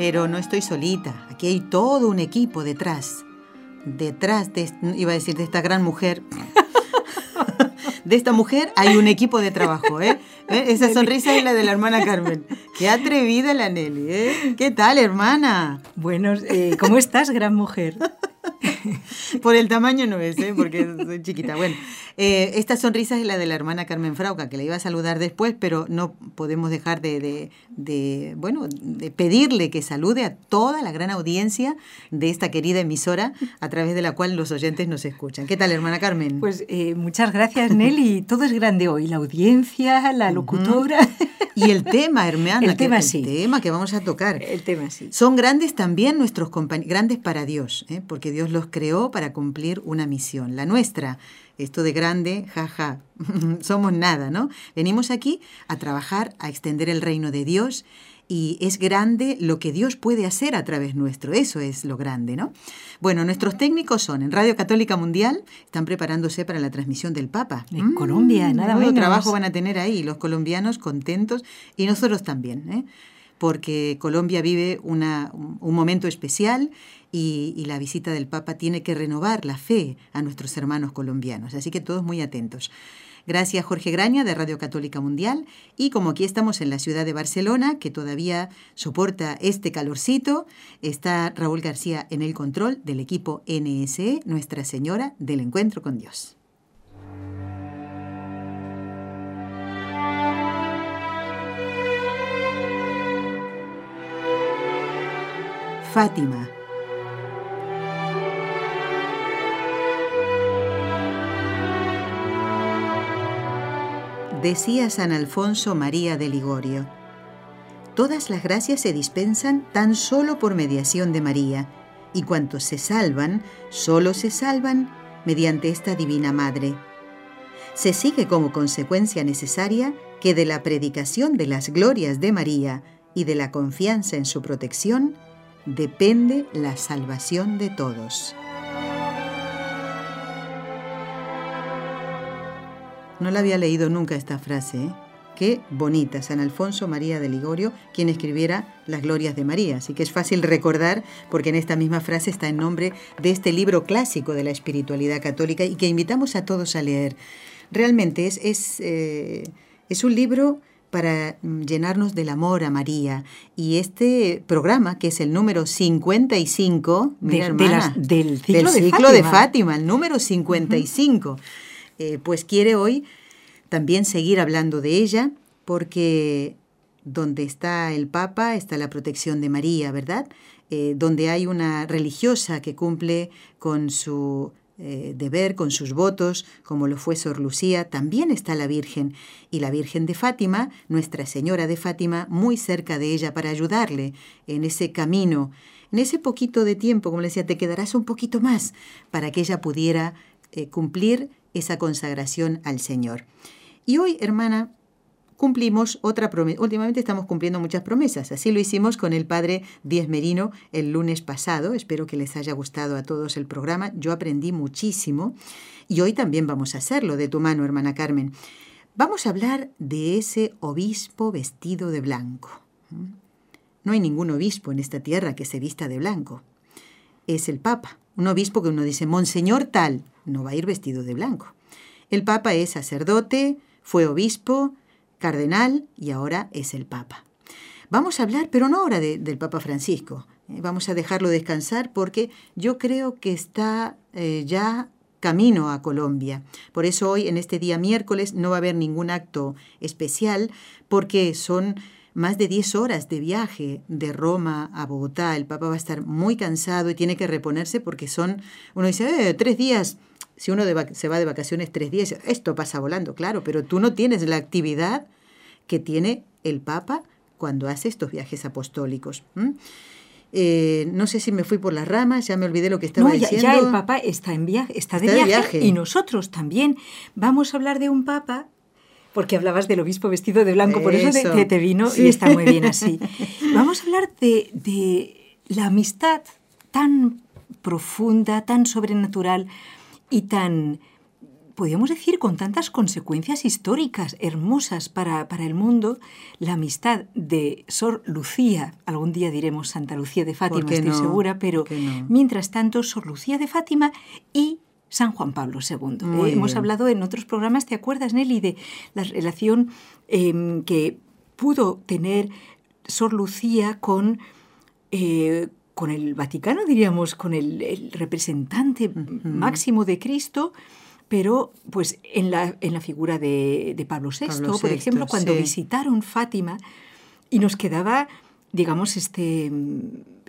Pero no estoy solita, aquí hay todo un equipo detrás. Detrás de, iba a decir, de esta gran mujer. De esta mujer hay un equipo de trabajo, ¿eh? ¿Eh? Esa sonrisa es la de la hermana Carmen. Qué atrevida la Nelly, ¿eh? ¿Qué tal, hermana? Bueno, eh, ¿cómo estás, gran mujer? Por el tamaño no es, ¿eh? porque soy chiquita. Bueno, eh, esta sonrisa es la de la hermana Carmen Frauca, que le iba a saludar después, pero no podemos dejar de, de, bueno, de pedirle que salude a toda la gran audiencia de esta querida emisora a través de la cual los oyentes nos escuchan. ¿Qué tal, hermana Carmen? Pues eh, muchas gracias, Nelly. Todo es grande hoy. La audiencia, la locutora. Y el tema, hermana. El tema que, sí. El tema que vamos a tocar. El tema sí. Son grandes también nuestros compañeros, grandes para Dios, ¿eh? porque Dios los creó para cumplir una misión, la nuestra. Esto de grande, jaja, somos nada, ¿no? Venimos aquí a trabajar, a extender el reino de Dios y es grande lo que Dios puede hacer a través nuestro. Eso es lo grande, ¿no? Bueno, nuestros técnicos son en Radio Católica Mundial, están preparándose para la transmisión del Papa. En mm, Colombia, nada menos. trabajo van a tener ahí, los colombianos contentos y nosotros también, ¿eh? porque Colombia vive una, un momento especial y, la visita del Papa tiene que renovar la fe a nuestros hermanos colombianos. Así que todos muy atentos. Gracias Jorge Graña de Radio Católica Mundial y como aquí estamos en la ciudad de Barcelona, que todavía soporta este calorcito, está Raúl García en el control del equipo NSE, Nuestra Señora del Encuentro con Dios. Fátima. Decía San Alfonso María de Ligorio, Todas las gracias se dispensan tan solo por mediación de María, y cuantos se salvan, solo se salvan mediante esta Divina Madre. Se sigue como consecuencia necesaria que de la predicación de las glorias de María y de la confianza en su protección, depende la salvación de todos. No la había leído nunca esta frase. ¿eh? Qué bonita, San Alfonso María de Ligorio, quien escribiera Las Glorias de María. Así que es fácil recordar, porque en esta misma frase está el nombre de este libro clásico de la espiritualidad católica y que invitamos a todos a leer. Realmente es, es, eh, es un libro para llenarnos del amor a María. Y este programa, que es el número 55, mira, de, hermana, de las, del ciclo, del de, ciclo Fátima. de Fátima, el número 55. Uh -huh. Eh, pues quiere hoy también seguir hablando de ella, porque donde está el Papa está la protección de María, ¿verdad? Eh, donde hay una religiosa que cumple con su eh, deber, con sus votos, como lo fue Sor Lucía, también está la Virgen. Y la Virgen de Fátima, Nuestra Señora de Fátima, muy cerca de ella para ayudarle en ese camino. En ese poquito de tiempo, como le decía, te quedarás un poquito más para que ella pudiera cumplir esa consagración al Señor. Y hoy, hermana, cumplimos otra promesa. Últimamente estamos cumpliendo muchas promesas. Así lo hicimos con el padre Díez Merino el lunes pasado. Espero que les haya gustado a todos el programa. Yo aprendí muchísimo y hoy también vamos a hacerlo de tu mano, hermana Carmen. Vamos a hablar de ese obispo vestido de blanco. No hay ningún obispo en esta tierra que se vista de blanco. Es el Papa, un obispo que uno dice, Monseñor tal, no va a ir vestido de blanco. El Papa es sacerdote, fue obispo, cardenal y ahora es el Papa. Vamos a hablar, pero no ahora de, del Papa Francisco. Eh, vamos a dejarlo descansar porque yo creo que está eh, ya camino a Colombia. Por eso hoy, en este día miércoles, no va a haber ningún acto especial porque son más de 10 horas de viaje de Roma a Bogotá. El Papa va a estar muy cansado y tiene que reponerse porque son, uno dice, eh, tres días. Si uno de se va de vacaciones tres días, esto pasa volando, claro, pero tú no tienes la actividad que tiene el Papa cuando hace estos viajes apostólicos. Eh, no sé si me fui por las ramas, ya me olvidé lo que estaba no, ya, diciendo. Ya el Papa está en viaje, está, de, viaje, y nosotros también vamos a hablar de un Papa. Porque hablabas del obispo vestido de blanco, por eso te, te vino y está muy bien así. Vamos a hablar de, de la amistad tan profunda, tan sobrenatural y tan podríamos decir, con tantas consecuencias históricas hermosas para, para, el mundo, la amistad de Sor Lucía, algún día diremos Santa Lucía de Fátima, estoy segura, pero no? mientras tanto, Sor Lucía de Fátima y San Juan Pablo II. Eh, hemos hablado en otros programas, ¿te acuerdas, Nelly, de la relación eh, que pudo tener Sor Lucía con... Eh, con el Vaticano, diríamos, con el, el representante uh -huh. máximo de Cristo, pero pues en la, en la figura de, de Pablo, VI, Pablo VI, por ejemplo, cuando visitaron Fátima y nos quedaba, digamos, este,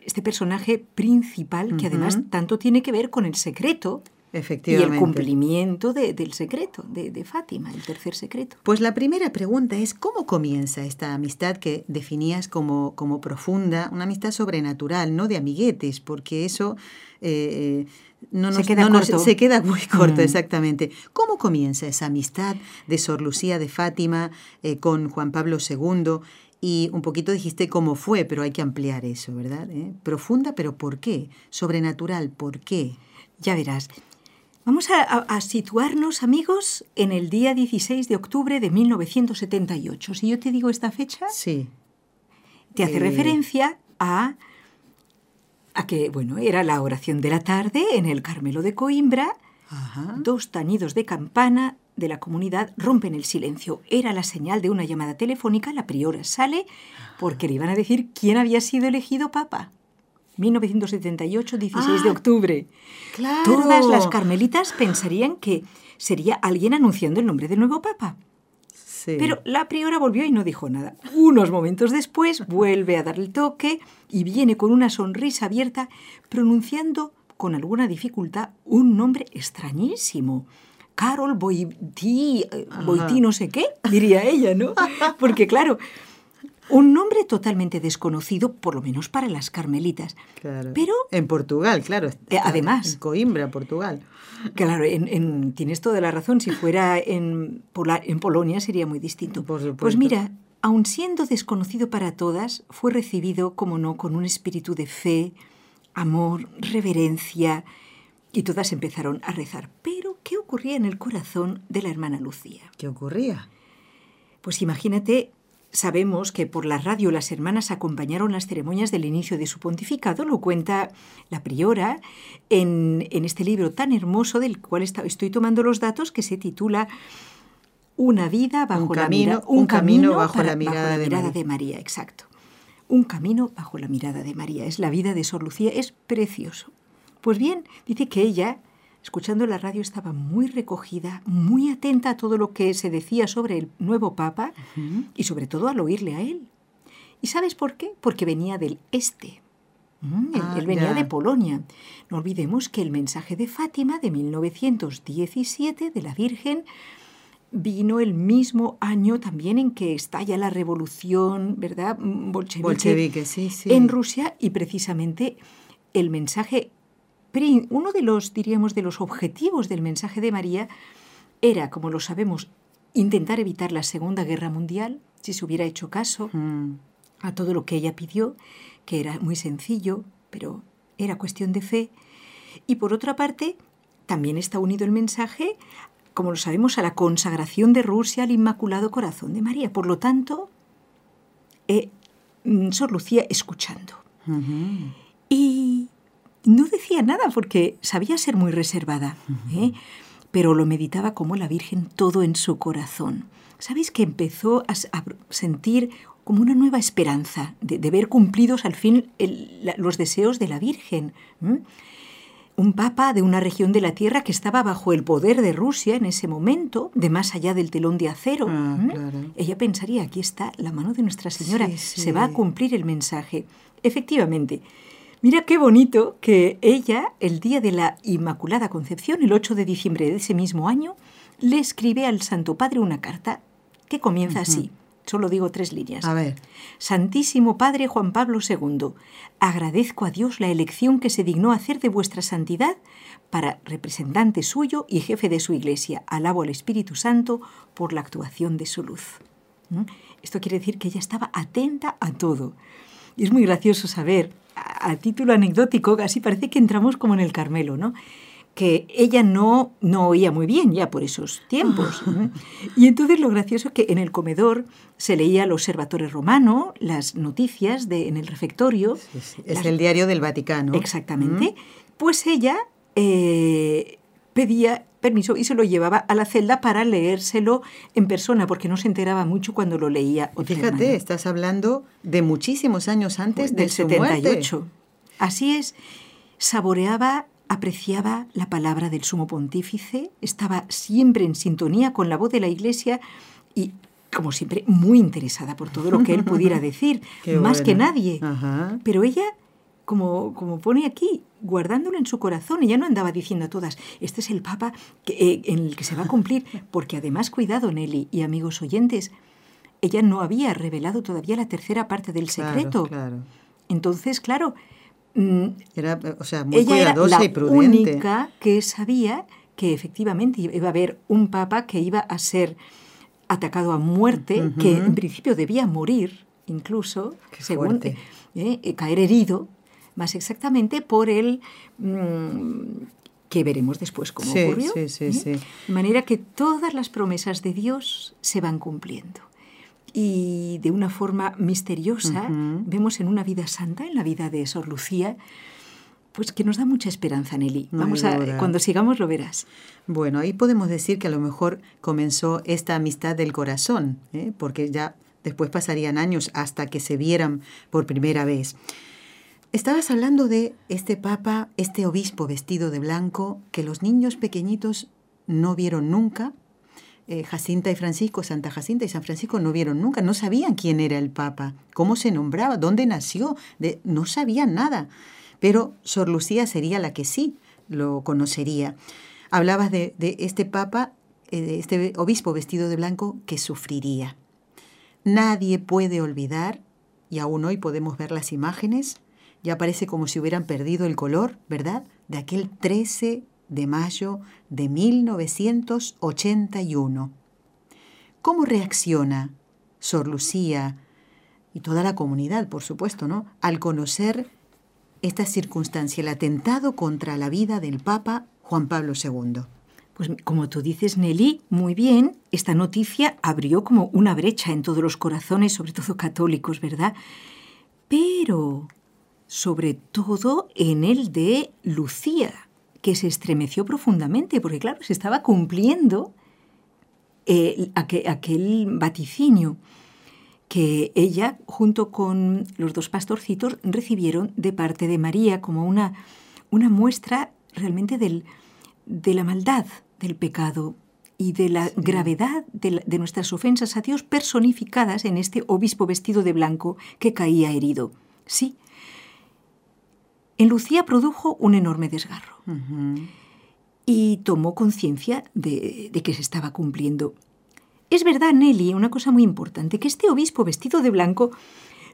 este personaje principal que uh -huh. además tanto tiene que ver con el secreto. Y el cumplimiento de, del secreto, de, de, Fátima, el tercer secreto. Pues la primera pregunta es, ¿cómo comienza esta amistad que definías como, como profunda, una amistad sobrenatural, no de amiguetes, porque eso... Eh, no nos, se, queda no corto. Nos, se queda muy corto, mm. exactamente. ¿Cómo comienza esa amistad de Sor Lucía de Fátima eh, con Juan Pablo II? Y un poquito dijiste cómo fue, pero hay que ampliar eso, ¿verdad? ¿Eh? Profunda, pero ¿por qué? Sobrenatural, ¿por qué? Ya verás. Vamos a, situarnos, amigos, en el día 16 de octubre de 1978. Si yo te digo esta fecha, sí. te hace eh... referencia a a que, bueno, era la oración de la tarde en el Carmelo de Coimbra. Ajá. Dos tañidos de campana de la comunidad rompen el silencio. Era la señal de una llamada telefónica. La priora sale porque le iban a decir quién había sido elegido papa. 1978, 16 ah, de octubre. Claro. Todas las carmelitas pensarían que sería alguien anunciando el nombre del nuevo papa. Sí. Pero la priora volvió y no dijo nada. Unos momentos después vuelve a dar el toque y viene con una sonrisa abierta pronunciando con alguna dificultad un nombre extrañísimo. Carol Boití, Boití no sé qué, diría ella, ¿no? Porque claro, un nombre totalmente desconocido, por lo menos para las carmelitas. Claro. Pero en Portugal, claro. Eh, además. En Coimbra, Portugal. Claro, en, en, tienes toda la razón. Si fuera en, Pola, en Polonia sería muy distinto. Pues mira, aun siendo desconocido para todas, fue recibido, como no, con un espíritu de fe, amor, reverencia, y todas empezaron a rezar. Pero, ¿qué ocurría en el corazón de la hermana Lucía? ¿Qué ocurría? Pues imagínate Sabemos que por la radio las hermanas acompañaron las ceremonias del inicio de su pontificado, lo cuenta la priora en, en este libro tan hermoso del cual está, estoy tomando los datos, que se titula Una vida bajo un la mirada, un, un camino, camino bajo, para, la mirada, bajo la de, mirada María. de María, exacto. Un camino bajo la mirada de María. Es la vida de Sor Lucía, es precioso. Pues bien, dice que ella escuchando la radio estaba muy recogida, muy atenta a todo lo que se decía sobre el nuevo Papa uh -huh. y sobre todo al oírle a él. ¿Y sabes por qué? Porque venía del este. Mm, él, ah, él, venía de Polonia. No olvidemos que el mensaje de Fátima de 1917 de la Virgen vino el mismo año también en que estalla la revolución, ¿verdad? Bolchevique, Bolchevique sí, sí. en Rusia y precisamente el mensaje uno de los, diríamos, de los objetivos del mensaje de María era, como lo sabemos, intentar evitar la Segunda Guerra Mundial, si se hubiera hecho caso mm. a todo lo que ella pidió, que era muy sencillo, pero era cuestión de fe. Y por otra parte, también está unido el mensaje, como lo sabemos, a la consagración de Rusia al Inmaculado Corazón de María. Por lo tanto, eh, Sor Lucía escuchando. Uh -huh. Y no decía nada porque sabía ser muy reservada, ¿eh? pero lo meditaba como la Virgen todo en su corazón. ¿Sabéis que empezó a, a sentir como una nueva esperanza de, de ver cumplidos al fin el, la, los deseos de la Virgen? Un papa de una región de la tierra que estaba bajo el poder de Rusia en ese momento, de más allá del telón de acero. Ah, claro. Ella pensaría, aquí está la mano de Nuestra Señora, sí, sí. se va a cumplir el mensaje. Efectivamente, Mira qué bonito que ella, el día de la Inmaculada Concepción, el 8 de diciembre de ese mismo año, le escribe al Santo Padre una carta que comienza uh -huh. así. Solo digo tres líneas. A ver. Santísimo Padre Juan Pablo II, agradezco a Dios la elección que se dignó hacer de vuestra santidad para representante suyo y jefe de su iglesia. Alabo al Espíritu Santo por la actuación de su luz. ¿Mm? Esto quiere decir que ella estaba atenta a todo. Y es muy gracioso saber, a, título anecdótico, casi parece que entramos como en el Carmelo, ¿no? que ella no, no oía muy bien ya por esos tiempos. Y entonces lo gracioso es que en el comedor se leía el Observatorio Romano, las noticias de, en el refectorio. Es el diario del Vaticano. Exactamente. Pues ella eh, pedía permiso y se lo llevaba a la celda para leérselo en persona, porque no se enteraba mucho cuando lo leía. Fíjate, estás hablando de muchísimos años antes del 78. Así es, saboreaba apreciaba la palabra del sumo pontífice, estaba siempre en sintonía con la voz de la Iglesia y, como siempre, muy interesada por todo lo que él pudiera decir, más que nadie. Pero ella, como, como pone aquí, guardándolo en su corazón, ella no andaba diciendo a todas, este es el Papa eh, en el que se va a cumplir, porque además, cuidado, Nelly y amigos oyentes, ella no había revelado todavía la tercera parte del secreto. Entonces, claro, Mm, era, o sea, muy cuidadosa y prudente. única que sabía que efectivamente iba a haber un papa que iba a ser atacado a muerte, que en principio debía morir, incluso, según eh, eh, caer herido, más exactamente por el mm, que veremos después cómo ocurrió. Sí, sí, ¿eh? De manera que todas las promesas de Dios se van cumpliendo y de una forma misteriosa vemos en una vida santa, en la vida de Sor Lucía, pues que nos da mucha esperanza, Nelly. Vamos a, cuando sigamos lo verás. Bueno, ahí podemos decir que a lo mejor comenzó esta amistad del corazón, ¿eh? porque ya después pasarían años hasta que se vieran por primera vez. Estabas hablando de este papa, este obispo vestido de blanco, que los niños pequeñitos no vieron nunca, eh, Jacinta y Francisco, Santa Jacinta y San Francisco no vieron nunca, no sabían quién era el Papa, cómo se nombraba, dónde nació, no sabían nada. Pero Sor Lucía sería la que sí lo conocería. Hablabas de, este Papa, eh, de este obispo vestido de blanco que sufriría. Nadie puede olvidar, y aún hoy podemos ver las imágenes, ya parece como si hubieran perdido el color, ¿verdad? De aquel 13 de mayo de 1981. ¿Cómo reacciona Sor Lucía y toda la comunidad, por supuesto, ¿no? al conocer esta circunstancia, el atentado contra la vida del Papa Juan Pablo II? Pues como tú dices, Nelly, muy bien, esta noticia abrió como una brecha en todos los corazones, sobre todo católicos, ¿verdad? Pero, sobre todo en el de Lucía, que se estremeció profundamente, porque claro, se estaba cumpliendo eh, aquel, vaticinio que ella, junto con los dos pastorcitos, recibieron de parte de María como una, una muestra realmente del, de la maldad del pecado y de la gravedad de, de, nuestras ofensas a Dios personificadas en este obispo vestido de blanco que caía herido. Sí, en Lucía produjo un enorme desgarro y tomó conciencia de, que se estaba cumpliendo. Es verdad, Nelly, una cosa muy importante, que este obispo vestido de blanco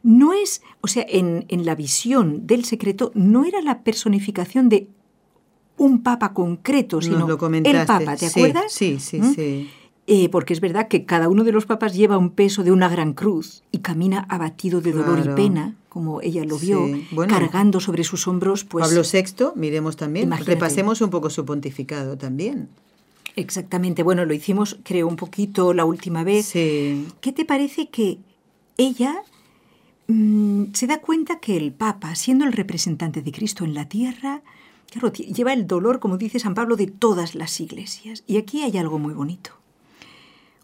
no es, o sea, en, la visión del secreto, no era la personificación de un papa concreto, sino el papa, ¿te acuerdas? Sí, sí, ¿Mm? sí. Eh, porque es verdad que cada uno de los papas lleva un peso de una gran cruz y camina abatido de dolor y pena como ella lo vio, cargando sobre sus hombros. Pues, Pablo VI, miremos también, repasemos un poco su pontificado también. Exactamente, bueno, lo hicimos creo un poquito la última vez. ¿Qué te parece que ella mm, se da cuenta que el Papa, siendo el representante de Cristo en la tierra, lleva el dolor, como dice San Pablo, de todas las iglesias? Y aquí hay algo muy bonito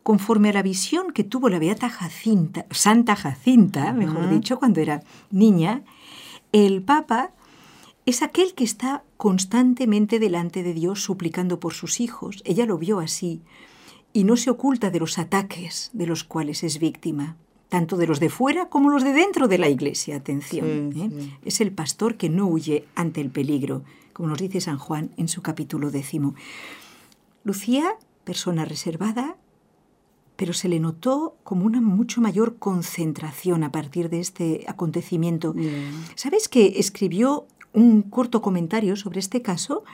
conforme a la visión que tuvo la Beata Jacinta, Santa Jacinta, mejor dicho, cuando era niña, el Papa es aquel que está constantemente delante de Dios suplicando por sus hijos. Ella lo vio así y no se oculta de los ataques de los cuales es víctima, tanto de los de fuera como los de dentro de la iglesia. Atención, ¿eh? es el pastor que no huye ante el peligro, como nos dice San Juan en su capítulo décimo. Lucía, persona reservada, pero se le notó como una mucho mayor concentración a partir de este acontecimiento. ¿Sabes que escribió un corto comentario sobre este caso?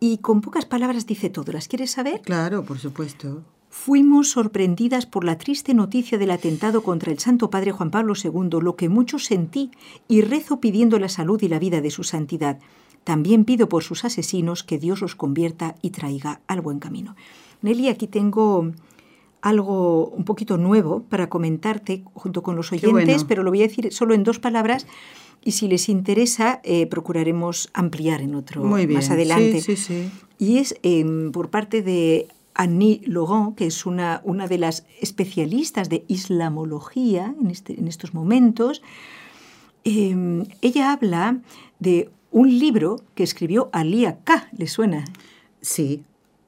Y con pocas palabras dice todo. ¿Las quieres saber? Claro, por supuesto. Fuimos sorprendidas por la triste noticia del atentado contra el Santo Padre Juan Pablo II, lo que mucho sentí, y rezo pidiendo la salud y la vida de su santidad. También pido por sus asesinos que Dios los convierta y traiga al buen camino. Nelly, aquí tengo algo un poquito nuevo para comentarte junto con los oyentes, pero lo voy a decir solo en dos palabras y si les interesa eh, procuraremos ampliar en otro más adelante. Sí, sí, sí. Y es em, por parte de Annie Laurent, que es una, una de las especialistas de islamología en, este, en estos momentos, em, ella habla de un libro que escribió Alia K. ¿Le suena? Sí.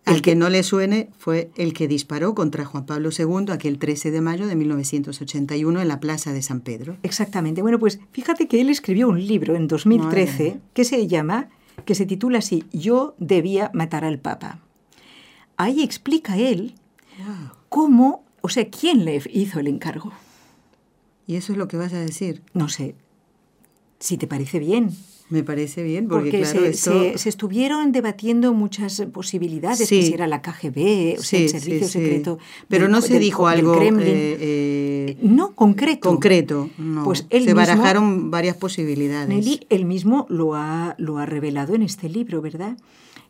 El que no le suene fue el que disparó contra Juan Pablo II aquel 13 de mayo de 1981 en la Plaza de San Pedro. Exactamente. Bueno, pues fíjate que él escribió un libro en 2013 que se llama, que se titula así, Yo debía matar al Papa ahí explica él cómo, o sea, quién le hizo el encargo. ¿Y eso es lo que vas a decir? No sé. Si te parece bien. Me parece bien, porque, claro, se, se, estuvieron debatiendo muchas posibilidades, si era la KGB, o sea, el servicio secreto. Pero no se dijo algo. Eh, eh, no, concreto. Concreto. No. Pues se barajaron varias posibilidades. Nelly, él mismo lo ha, lo ha revelado en este libro, ¿verdad?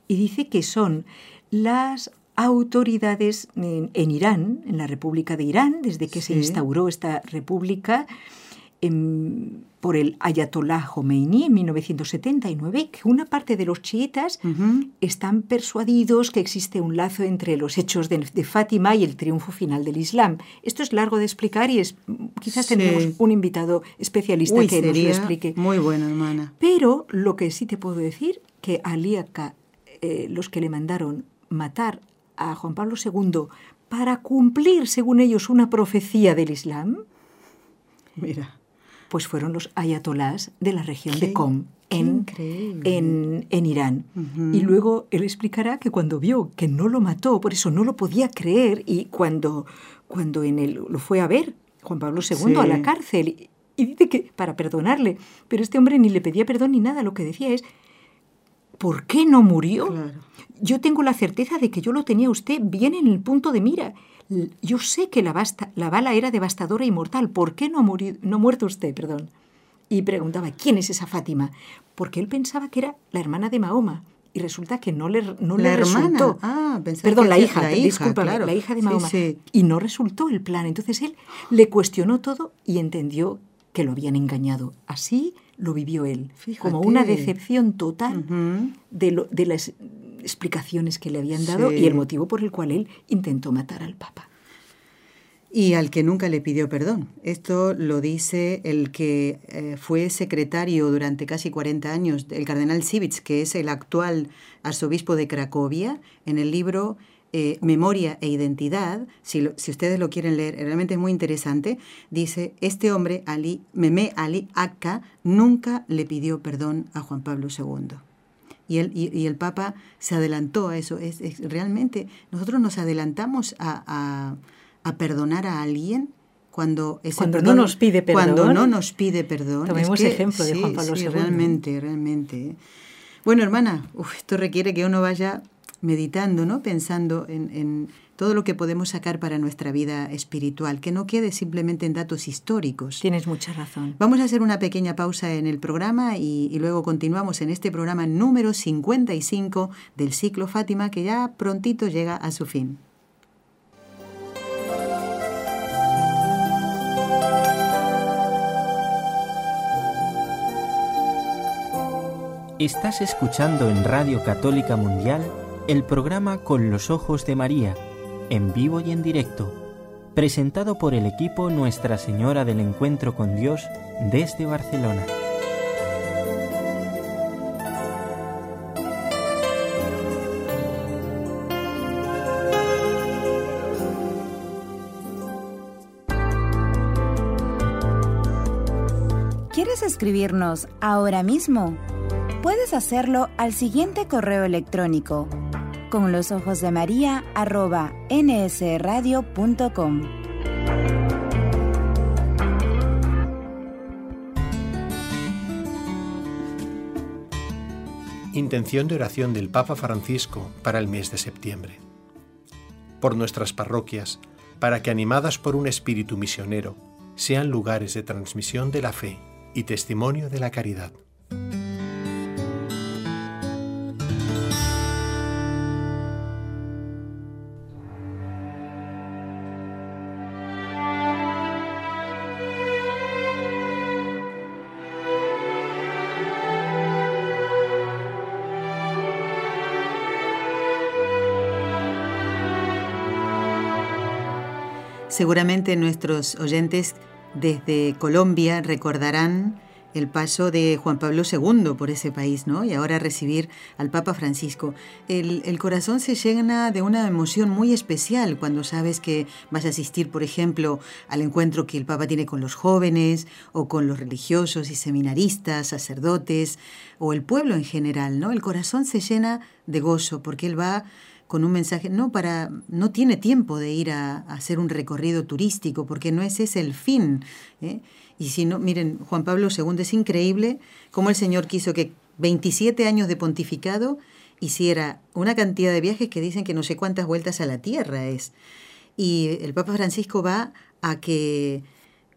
Y dice que son las autoridades en, Irán, en la República de Irán, desde que se instauró esta república em, por el Ayatollah Khomeini en 1979, que una parte de los chiitas están persuadidos que existe un lazo entre los hechos de, Fátima y el triunfo final del Islam. Esto es largo de explicar y es, quizás tendremos un invitado especialista que nos lo explique. Muy bueno, hermana. Pero lo que sí te puedo decir, que Aliaka, eh, los que le mandaron matar a Juan Pablo II para cumplir, según ellos, una profecía del Islam? Mira. Pues fueron los ayatolás de la región de Qom, en, en, Irán. Y luego él explicará que cuando vio que no lo mató, por eso no lo podía creer, y cuando, cuando en él lo fue a ver, Juan Pablo II, a la cárcel, y dice que para perdonarle, pero este hombre ni le pedía perdón ni nada, lo que decía es, ¿por qué no murió? Yo tengo la certeza de que yo lo tenía usted bien en el punto de mira. Yo sé que la, la bala era devastadora y mortal. ¿Por qué no ha, no muerto usted? Perdón. Y preguntaba, ¿quién es esa Fátima? Porque él pensaba que era la hermana de Mahoma. Y resulta que no le, no la le resultó. Ah, Perdón, la hija, la hija la hija de Mahoma. Y no resultó el plan. Entonces él le cuestionó todo y entendió que lo habían engañado. Así lo vivió él, como una decepción total de, de, las explicaciones que le habían dado y el motivo por el cual él intentó matar al Papa. Y al que nunca le pidió perdón. Esto lo dice el que eh, fue secretario durante casi 40 años, el cardenal Sivitz, que es el actual arzobispo de Cracovia, en el libro eh, Memoria e Identidad, si, si, ustedes lo quieren leer, realmente es muy interesante, dice, este hombre, Ali, Meme Ali Akka, nunca le pidió perdón a Juan Pablo II. Y el, y, el Papa se adelantó a eso. Es, realmente, nosotros nos adelantamos a, perdonar a alguien cuando, cuando no nos pide perdón. Cuando no nos pide perdón. Tomemos ejemplo de Juan Pablo II. Realmente, realmente. Bueno, hermana, esto requiere que uno vaya meditando, ¿no? Pensando en, todo lo que podemos sacar para nuestra vida espiritual, que no quede simplemente en datos históricos. Tienes mucha razón. Vamos a hacer una pequeña pausa en el programa y, y luego continuamos en este programa número 55 del ciclo Fátima, que ya prontito llega a su fin. Estás escuchando en Radio Católica Mundial el programa Con los Ojos de María, en vivo y en directo, presentado por el equipo Nuestra Señora del Encuentro con Dios desde Barcelona. ¿Quieres escribirnos ahora mismo? Puedes hacerlo al siguiente correo electrónico con los ojos de María arroba nsradio.com. Intención de oración del Papa Francisco para el mes de septiembre. Por nuestras parroquias, para que animadas por un espíritu misionero, sean lugares de transmisión de la fe y testimonio de la caridad. Seguramente nuestros oyentes desde Colombia recordarán el paso de Juan Pablo II por ese país, ¿no? Y ahora recibir al Papa Francisco. El, corazón se llena de una emoción muy especial cuando sabes que vas a asistir, por ejemplo, al encuentro que el Papa tiene con los jóvenes o con los religiosos y seminaristas, sacerdotes o el pueblo en general, ¿no? El corazón se llena de gozo porque él va con un mensaje, no para, no tiene tiempo de ir a, hacer un recorrido turístico, porque no ese es el fin. ¿eh? Y si no, miren, Juan Pablo II es increíble cómo el Señor quiso que 27 años de pontificado hiciera una cantidad de viajes que dicen que no sé cuántas vueltas a la tierra es. Y el Papa Francisco va a que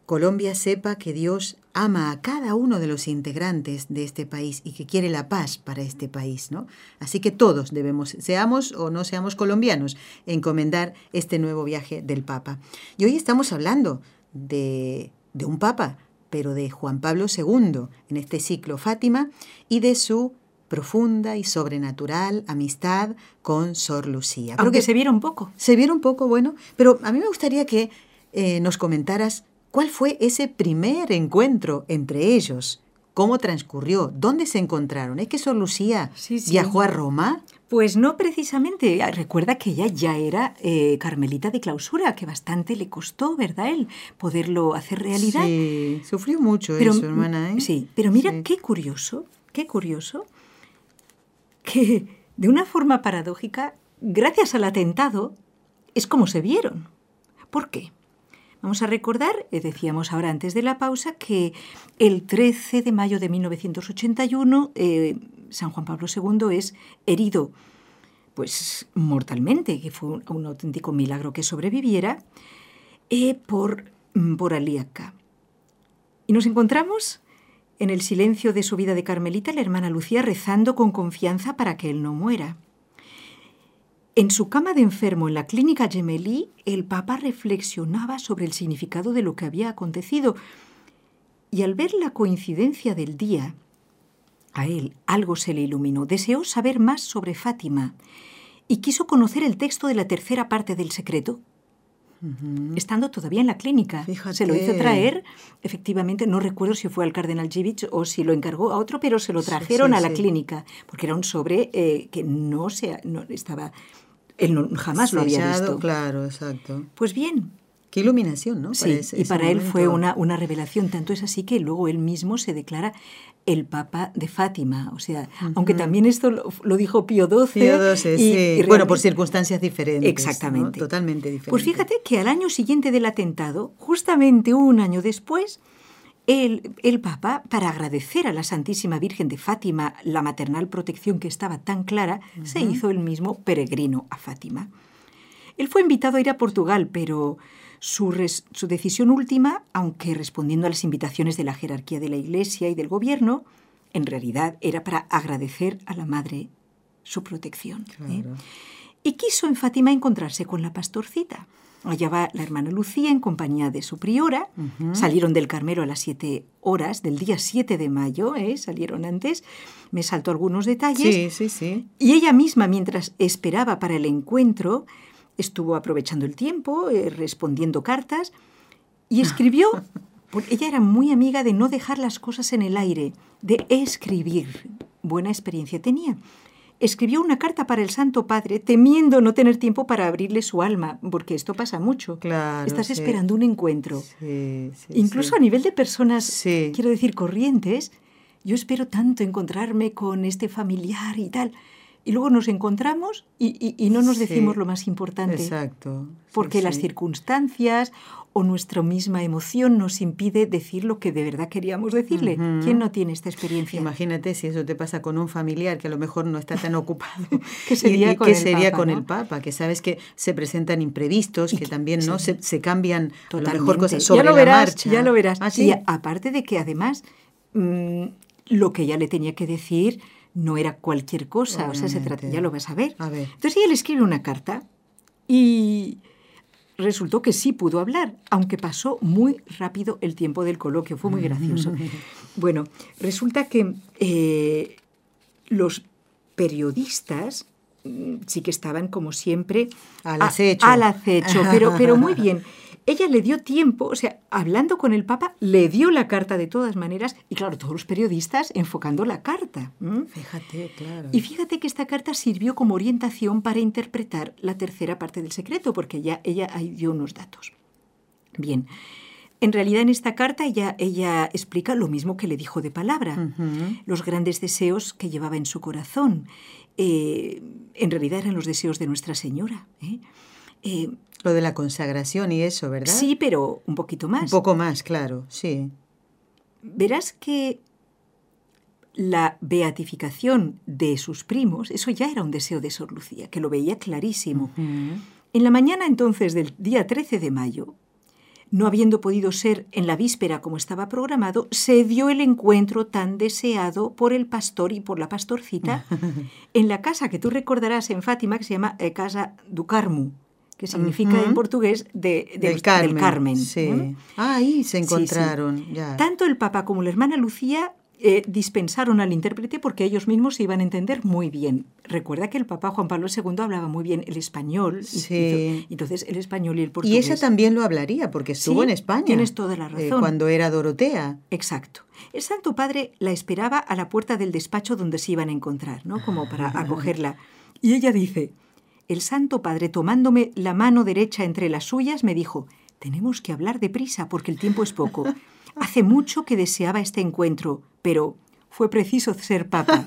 Colombia sepa que Dios ama a cada uno de los integrantes de este país y que quiere la paz para este país, ¿no? Así que todos debemos, seamos o no seamos colombianos, encomendar este nuevo viaje del Papa. Y hoy estamos hablando de, de un Papa, pero de Juan Pablo II en este ciclo Fátima y de su profunda y sobrenatural amistad con Sor Lucía. Creo que se vieron poco. Se vieron poco, bueno, pero a mí me gustaría que eh, nos comentaras ¿Cuál fue ese primer encuentro entre ellos? ¿Cómo transcurrió? ¿Dónde se encontraron? ¿Es que Sor Lucía viajó a Roma? Pues no precisamente. Ah, recuerda que ella ya era eh, carmelita de clausura, que bastante le costó, ¿verdad? El poderlo hacer realidad. Sí, sufrió mucho eso, hermana. ¿eh? Sí, pero mira qué curioso, qué curioso, que de una forma paradójica, gracias al atentado, es como se vieron. ¿Por qué? Vamos a recordar, eh, decíamos ahora antes de la pausa, que el 13 de mayo de 1981 eh, San Juan Pablo II es herido pues mortalmente, que fue un, auténtico milagro que sobreviviera, eh, por, mm, por alíaca. Y nos encontramos en el silencio de su vida de Carmelita, la hermana Lucía rezando con confianza para que él no muera. En su cama de enfermo en la clínica Gemelli, el Papa reflexionaba sobre el significado de lo que había acontecido. Y al ver la coincidencia del día, a él algo se le iluminó. Deseó saber más sobre Fátima y quiso conocer el texto de la tercera parte del secreto, estando todavía en la clínica. Se lo hizo traer, efectivamente, no recuerdo si fue al cardenal Givich o si lo encargó a otro, pero se lo trajeron a la clínica, porque era un sobre eh, que no, se, no estaba él jamás lo había visto. Claro, exacto. Pues bien. Qué iluminación, ¿no? sí, y para él fue una, una revelación. Tanto es así que luego él mismo se declara el Papa de Fátima. O sea, aunque también esto lo, dijo Pío XII. Pío XII, sí. bueno, por circunstancias diferentes. Exactamente. Totalmente diferentes. Pues fíjate que al año siguiente del atentado, justamente un año después, el, Papa, para agradecer a la Santísima Virgen de Fátima la maternal protección que estaba tan clara, se hizo el mismo peregrino a Fátima. Él fue invitado a ir a Portugal, pero su, su, decisión última, aunque respondiendo a las invitaciones de la jerarquía de la Iglesia y del gobierno, en realidad era para agradecer a la Madre su protección. ¿eh? Y quiso en Fátima encontrarse con la pastorcita. Allá va la hermana Lucía en compañía de su priora. Salieron del Carmelo a las 7 horas del día 7 de mayo, ¿eh? salieron antes. Me saltó algunos detalles. Sí, sí, sí. Y ella misma, mientras esperaba para el encuentro, estuvo aprovechando el tiempo, eh, respondiendo cartas y escribió. ella era muy amiga de no dejar las cosas en el aire, de escribir. Buena experiencia tenía escribió una carta para el Santo Padre temiendo no tener tiempo para abrirle su alma, porque esto pasa mucho. Claro, Estás esperando un encuentro. Incluso a nivel de personas, quiero decir, corrientes, yo espero tanto encontrarme con este familiar y tal. Y luego nos encontramos y, no nos decimos lo más importante. Exacto. porque las circunstancias o nuestra misma emoción nos impide decir lo que de verdad queríamos decirle. ¿Quién no tiene esta experiencia? Imagínate si eso te pasa con un familiar que a lo mejor no está tan ocupado. ¿Qué sería, con, qué el sería Papa, con el Papa? Que sabes que se presentan imprevistos, que también no se, cambian a lo mejor cosas sobre ya lo la verás, marcha. Ya lo verás. ¿Ah, y aparte de que además mm, lo que ella le tenía que decir no era cualquier cosa, o sea, se trata, ya lo vas a ver. a ver. Entonces ella le escribe una carta y resultó que sí pudo hablar, aunque pasó muy rápido el tiempo del coloquio, fue muy gracioso. bueno, resulta que eh, los periodistas mm, sí que estaban como siempre al acecho, al acecho pero, pero muy bien ella le dio tiempo, o sea, hablando con el Papa, le dio la carta de todas maneras, y claro, todos los periodistas enfocando la carta. Fíjate, claro. Y fíjate que esta carta sirvió como orientación para interpretar la tercera parte del secreto, porque ya ella ahí dio unos datos. Bien. En realidad en esta carta ella, ella explica lo mismo que le dijo de palabra, los grandes deseos que llevaba en su corazón. Eh, en realidad eran los deseos de Nuestra Señora. ¿eh? Eh, lo de la consagración y eso, ¿verdad? Sí, pero un poquito más. Un poco más, claro, sí. Verás que la beatificación de sus primos, eso ya era un deseo de Sor Lucía, que lo veía clarísimo. En la mañana entonces del día 13 de mayo, no habiendo podido ser en la víspera como estaba programado, se dio el encuentro tan deseado por el pastor y por la pastorcita en la casa que tú recordarás en Fátima, que se llama eh, Casa du Carmo que significa en portugués de, del, Carmen. Sí. Ah, ahí se encontraron. Tanto el Papa como la hermana Lucía eh, dispensaron al intérprete porque ellos mismos se iban a entender muy bien. Recuerda que el Papa Juan Pablo II hablaba muy bien el español. Sí. Y, entonces el español y el portugués. Y ella también lo hablaría porque estuvo en España. Tienes toda la eh, razón. cuando era Dorotea. Exacto. El Santo Padre la esperaba a la puerta del despacho donde se iban a encontrar, ¿no? Como para acogerla. Y ella dice el Santo Padre, tomándome la mano derecha entre las suyas, me dijo, tenemos que hablar deprisa porque el tiempo es poco. Hace mucho que deseaba este encuentro, pero fue preciso ser papa.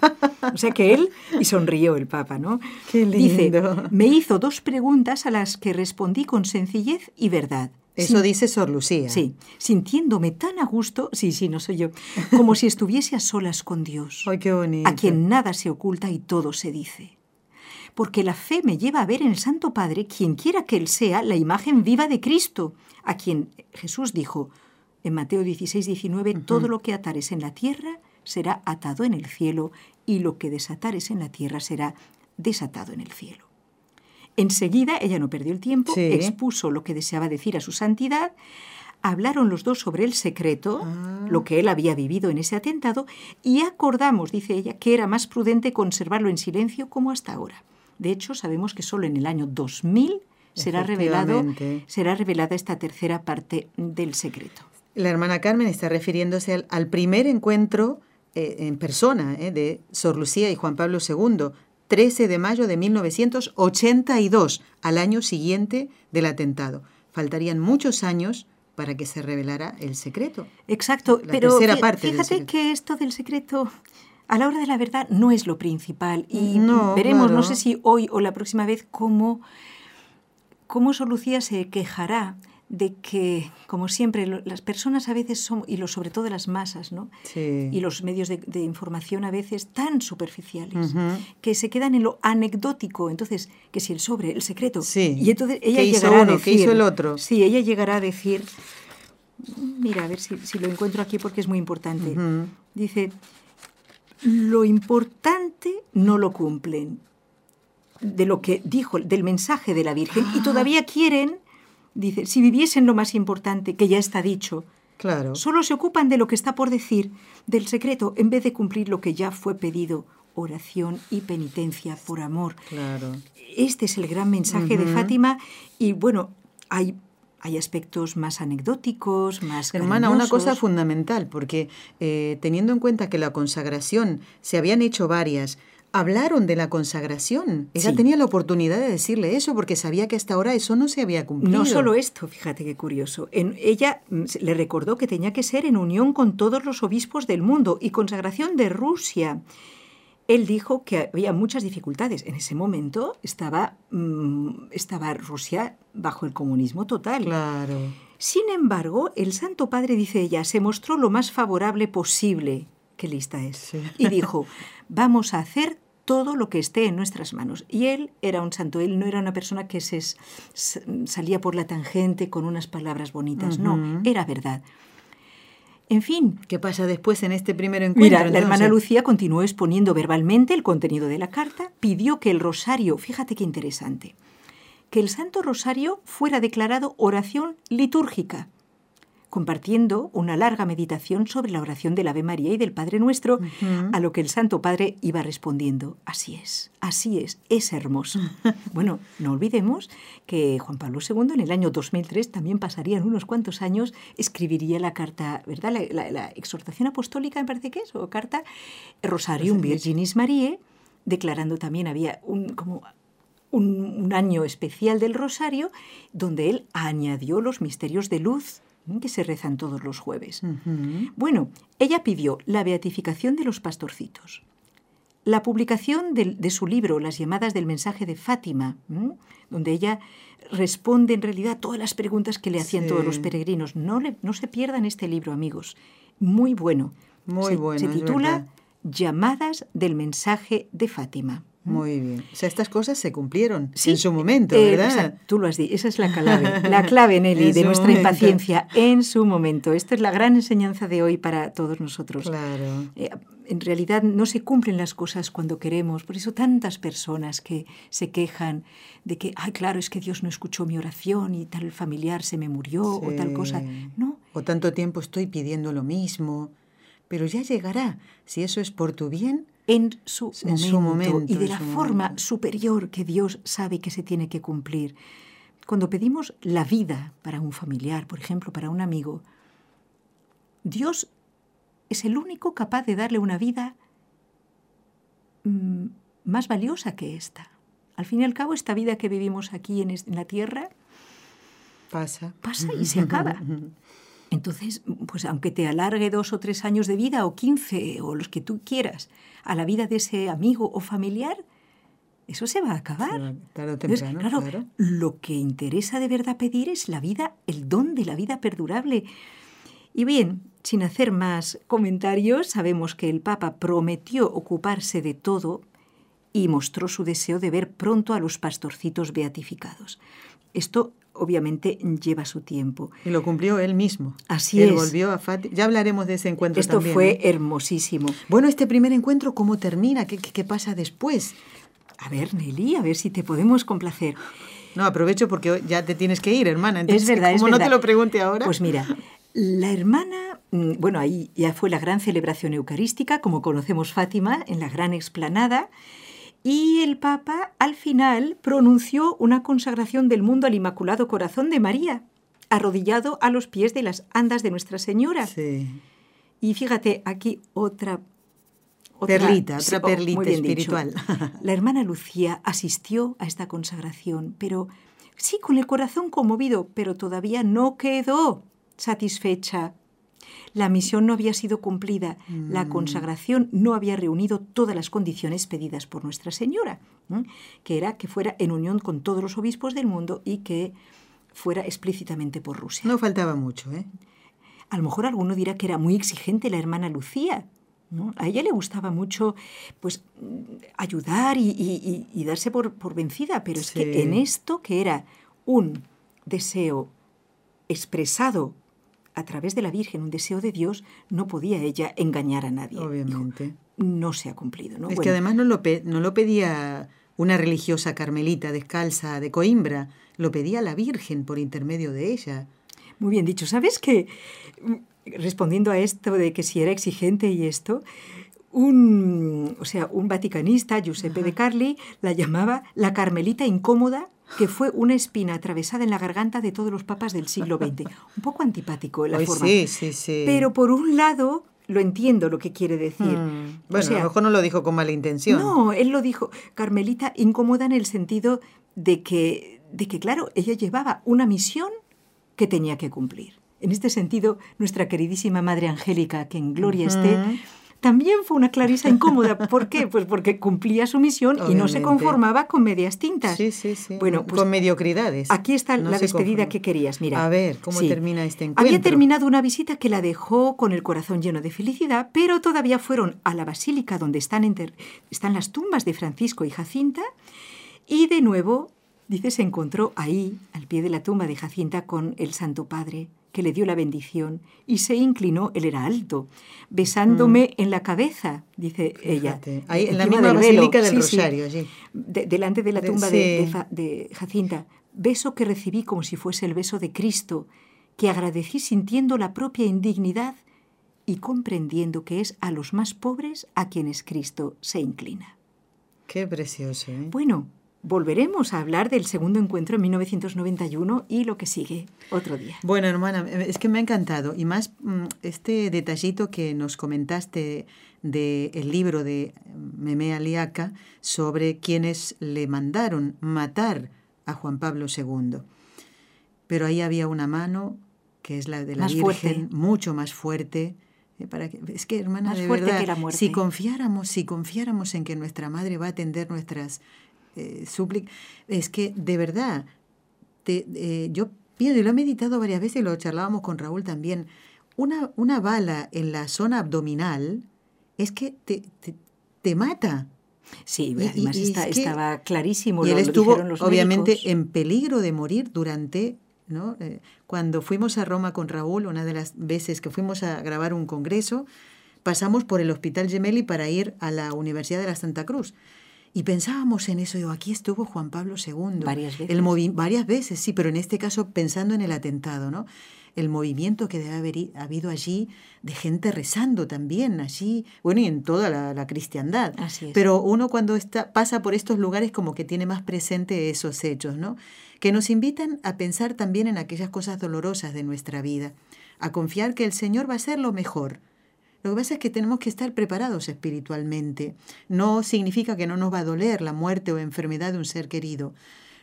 O sea que él, y sonrió el papa, ¿no? Qué lindo. Dice, me hizo dos preguntas a las que respondí con sencillez y verdad. Eso dice Sor Lucía. Sí, sintiéndome tan a gusto, sí, sí, no soy yo, como si estuviese a solas con Dios. Ay, qué bonito. A quien nada se oculta y todo se dice porque la fe me lleva a ver en el Santo Padre, quien quiera que Él sea, la imagen viva de Cristo, a quien Jesús dijo en Mateo 16, 19, todo lo que atares en la tierra será atado en el cielo y lo que desatares en la tierra será desatado en el cielo. Enseguida ella no perdió el tiempo, expuso lo que deseaba decir a su santidad, hablaron los dos sobre el secreto, ah. lo que él había vivido en ese atentado, y acordamos, dice ella, que era más prudente conservarlo en silencio como hasta ahora. De hecho, sabemos que solo en el año 2000 será, revelado, será revelada esta tercera parte del secreto. La hermana Carmen está refiriéndose al, primer encuentro eh, en persona eh, de Sor Lucía y Juan Pablo II, 13 de mayo de 1982, al año siguiente del atentado. Faltarían muchos años para que se revelara el secreto. Exacto, pero tercera parte fíjate que esto del secreto a la hora de la verdad no es lo principal. Y veremos, no sé si hoy o la próxima vez, cómo, cómo Solucía se quejará de que, como siempre, las personas a veces son, y lo, sobre todo las masas, ¿no? Y los medios de, información a veces tan superficiales, que se quedan en lo anecdótico. Entonces, que si el sobre, el secreto. Sí. Y entonces ella ¿Qué llegará hizo uno? a decir. ¿Qué hizo el otro? Sí, ella llegará a decir. Mira, a ver si, si lo encuentro aquí porque es muy importante. Dice lo importante no lo cumplen de lo que dijo, del mensaje de la Virgen, y todavía quieren, dice, si viviesen lo más importante, que ya está dicho, claro. solo se ocupan de lo que está por decir, del secreto, en vez de cumplir lo que ya fue pedido, oración y penitencia por amor. Claro. Este es el gran mensaje de Fátima, y bueno, hay hay aspectos más anecdóticos, más... Hermana, una cosa fundamental, porque eh, teniendo en cuenta que la consagración se habían hecho varias, hablaron de la consagración. Ella tenía la oportunidad de decirle eso porque sabía que hasta ahora eso no se había cumplido. No solo esto, fíjate qué curioso. En, ella mm, le recordó que tenía que ser en unión con todos los obispos del mundo y consagración de Rusia. Él dijo que había muchas dificultades. En ese momento estaba, mm, estaba Rusia bajo el comunismo total. Claro. Sin embargo, el Santo Padre, dice ella, se mostró lo más favorable posible. Qué lista es. Y dijo, vamos a hacer todo lo que esté en nuestras manos. Y él era un santo, él no era una persona que se salía por la tangente con unas palabras bonitas, no, era verdad. En fin. ¿Qué pasa después en este primer encuentro? Mira, la hermana Lucía continuó exponiendo verbalmente el contenido de la carta, pidió que el rosario, fíjate qué interesante, que el Santo Rosario fuera declarado oración litúrgica compartiendo una larga meditación sobre la oración del Ave María y del Padre Nuestro, a lo que el Santo Padre iba respondiendo, así es, así es, es hermoso. bueno, no olvidemos que Juan Pablo II en el año 2003, también pasarían unos cuantos años, escribiría la carta, ¿verdad? La, exhortación apostólica, me parece que es, o carta Rosarium Virginis Mariae, declarando también, había un, como un, año especial del Rosario, donde él añadió los misterios de luz que se rezan todos los jueves. Bueno, ella pidió la beatificación de los pastorcitos, la publicación de, su libro Las llamadas del mensaje de Fátima, donde ella responde en realidad todas las preguntas que le hacían todos los peregrinos. No, no se pierdan este libro, amigos. Muy bueno. Muy bueno. Se titula Llamadas del mensaje de Fátima. Muy bien. O sea, estas cosas se cumplieron en su momento, eh, ¿verdad? tú lo has dicho. Esa es la clave, la clave, Nelly, de nuestra impaciencia en su momento. Esta es la gran enseñanza de hoy para todos nosotros. Claro. Eh, en realidad no se cumplen las cosas cuando queremos. Por eso tantas personas que se quejan de que, ay, claro, es que Dios no escuchó mi oración y tal familiar se me murió o tal cosa. No. O tanto tiempo estoy pidiendo lo mismo. Pero ya llegará. Si eso es por tu bien, en su, momento, y de la forma superior que Dios sabe que se tiene que cumplir. Cuando pedimos la vida para un familiar, por ejemplo, para un amigo, Dios es el único capaz de darle una vida mm, más valiosa que esta. Al fin y al cabo, esta vida que vivimos aquí en, la tierra pasa, pasa y se acaba. Entonces, pues aunque te alargue dos o tres años de vida o quince o los que tú quieras a la vida de ese amigo o familiar, eso se va a acabar. claro, claro, lo que interesa de verdad pedir es la vida, el don de la vida perdurable. Y bien, sin hacer más comentarios, sabemos que el Papa prometió ocuparse de todo y mostró su deseo de ver pronto a los pastorcitos beatificados. Esto obviamente lleva su tiempo. Y lo cumplió él mismo. Así él es. volvió a Fátima. Ya hablaremos de ese encuentro Esto fue hermosísimo. Bueno, este primer encuentro, ¿cómo termina? ¿Qué, qué, pasa después? A ver, Nelly, a ver si te podemos complacer. No, aprovecho porque ya te tienes que ir, hermana. Entonces, es verdad, como no te lo pregunte ahora. Pues mira, la hermana, mm, bueno, ahí ya fue la gran celebración eucarística, como conocemos Fátima, en la gran explanada. Y el Papa al final pronunció una consagración del mundo al Inmaculado Corazón de María, arrodillado a los pies de las andas de Nuestra Señora. Sí. Y fíjate, aquí otra... otra perlita, otra oh, perlita espiritual. La hermana Lucía asistió a esta consagración, pero sí con el corazón conmovido, pero todavía no quedó satisfecha la misión no había sido cumplida, la mm. consagración no había reunido todas las condiciones pedidas por Nuestra Señora, que era que fuera en unión con todos los obispos del mundo y que fuera explícitamente por Rusia. No faltaba mucho, ¿eh? A lo mejor alguno dirá que era muy exigente la hermana Lucía. ¿no? A ella le gustaba mucho pues, ayudar y, darse por, vencida, pero es que en esto que era un deseo expresado a través de la Virgen, un deseo de Dios, no podía ella engañar a nadie. Obviamente. no se ha cumplido. ¿no? Es que además no lo, no lo pedía una religiosa carmelita descalza de Coimbra, lo pedía la Virgen por intermedio de ella. Muy bien dicho. ¿Sabes que, respondiendo a esto de que si era exigente y esto, un, o sea, un vaticanista, Giuseppe de Carli, la llamaba la carmelita incómoda que fue una espina atravesada en la garganta de todos los papas del siglo XX. Un poco antipático en la forma. Sí, sí, sí. Pero por un lado, lo entiendo lo que quiere decir. Hmm. Bueno, a lo mejor no lo dijo con mala intención. No, él lo dijo, Carmelita, incómoda en el sentido de que, de que, claro, ella llevaba una misión que tenía que cumplir. En este sentido, nuestra queridísima Madre Angélica, que en gloria esté, también fue una clarisa incómoda. ¿Por qué? Pues porque cumplía su misión y no se conformaba con medias tintas. Sí, sí, sí. Bueno, pues, con mediocridades. Aquí está la despedida que querías, mira. A ver, ¿cómo termina este encuentro? Había terminado una visita que la dejó con el corazón lleno de felicidad, pero todavía fueron a la basílica donde están, están las tumbas de Francisco y Jacinta y de nuevo, dice, se encontró ahí, al pie de la tumba de Jacinta, con el Santo Padre que le dio la bendición y se inclinó, él era alto, besándome mm. en la cabeza, dice ella. Ahí, en la misma basílica del Rosario, allí. delante de la tumba de, Jacinta. Beso que recibí como si fuese el beso de Cristo, que agradecí sintiendo la propia indignidad y comprendiendo que es a los más pobres a quienes Cristo se inclina. Qué precioso. ¿eh? Bueno, volveremos a hablar del segundo encuentro en 1991 y lo que sigue otro día. Bueno, hermana, es que me ha encantado y más mm, este detallito que nos comentaste del libro de Meme Aliaca sobre quienes le mandaron matar a Juan Pablo II. Pero ahí había una mano que es la de la Virgen, mucho más fuerte. Eh, para que, es que, hermana, de verdad, si confiáramos, si confiáramos en que nuestra madre va a atender nuestras eh, es que de verdad, te, eh, yo pienso, y lo he meditado varias veces y lo charlábamos con Raúl también, una, una bala en la zona abdominal es que te, te, mata. Sí, además estaba clarísimo. Y él estuvo, obviamente, en peligro de morir durante ¿no? Eh, cuando fuimos a Roma con Raúl, una de las veces que fuimos a grabar un congreso, pasamos por el Hospital Gemelli para ir a la Universidad de la Santa Cruz. Y pensábamos en eso, digo, aquí estuvo Juan Pablo II. Varias veces. El varias veces, sí, pero en este caso pensando en el atentado, ¿no? El movimiento que debe haber habido allí de gente rezando también, allí, bueno, y en toda la, cristiandad. Así es. Pero uno cuando está, pasa por estos lugares como que tiene más presente esos hechos, ¿no? Que nos invitan a pensar también en aquellas cosas dolorosas de nuestra vida, a confiar que el Señor va a ser lo mejor, lo que pasa es que tenemos que estar preparados espiritualmente. No significa que no nos va a doler la muerte o enfermedad de un ser querido,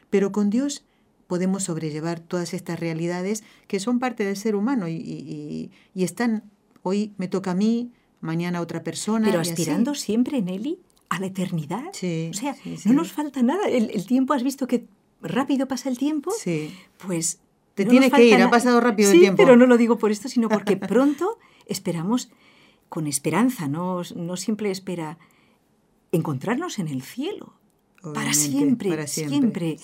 pero con Dios podemos sobrellevar todas estas realidades que son parte del ser humano y, están, hoy me toca a mí, mañana a otra persona. Pero aspirando siempre, Nelly, a la eternidad. o sea, no nos falta nada. El, tiempo, has visto que rápido pasa el tiempo. Sí. Pues... Te tienes que ir, ha pasado rápido el tiempo. pero no lo digo por esto, sino porque pronto esperamos con esperanza, no, no siempre espera encontrarnos en el cielo. para siempre, siempre,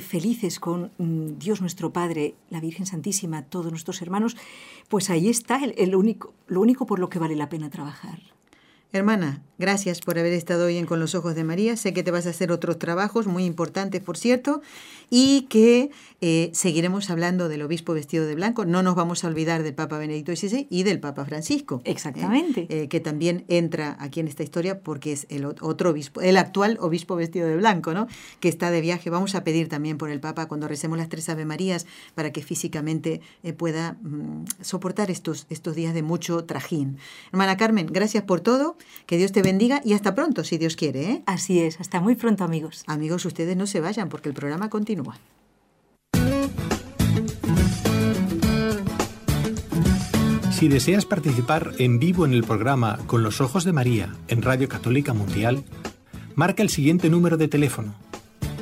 felices con mm, Dios nuestro Padre, la Virgen Santísima, todos nuestros hermanos, pues ahí está el único, lo único por lo que vale la pena trabajar. Hermana, gracias por haber estado hoy en Con los Ojos de María. Sé que te vas a hacer otros trabajos muy importantes, por cierto, y que eh, seguiremos hablando del obispo vestido de blanco. No nos vamos a olvidar del Papa Benedicto XVI y del Papa Francisco. Exactamente. Eh, que también entra aquí en esta historia porque es el otro obispo, el actual obispo vestido de blanco, ¿no? Que está de viaje. Vamos a pedir también por el Papa cuando recemos las tres Ave Marías para que físicamente eh, pueda mm, soportar estos, estos días de mucho trajín. Hermana Carmen, gracias por todo. Que Dios te bendiga y hasta pronto, si Dios quiere. ¿eh? Así es, hasta muy pronto, amigos. Amigos, ustedes no se vayan porque el programa continúa. Si deseas participar en vivo en el programa Con los Ojos de María en Radio Católica Mundial, marca el siguiente número de teléfono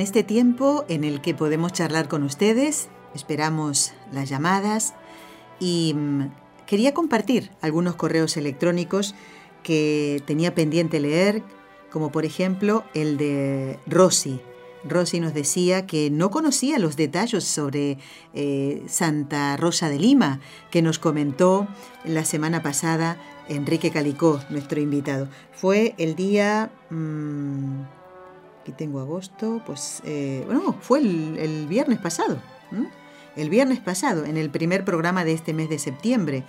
dedican este tiempo en el que podemos charlar con ustedes. Esperamos las llamadas y mm, quería compartir algunos correos electrónicos que tenía pendiente leer, como por ejemplo el de Rosy. Rosy nos decía que no conocía los detalles sobre eh, Santa Rosa de Lima, que nos comentó la semana pasada Enrique Calicó, nuestro invitado. Fue el día... Mm, aquí tengo agosto, pues, eh, bueno, fue el, viernes pasado, el viernes pasado, en el primer programa de este mes de septiembre.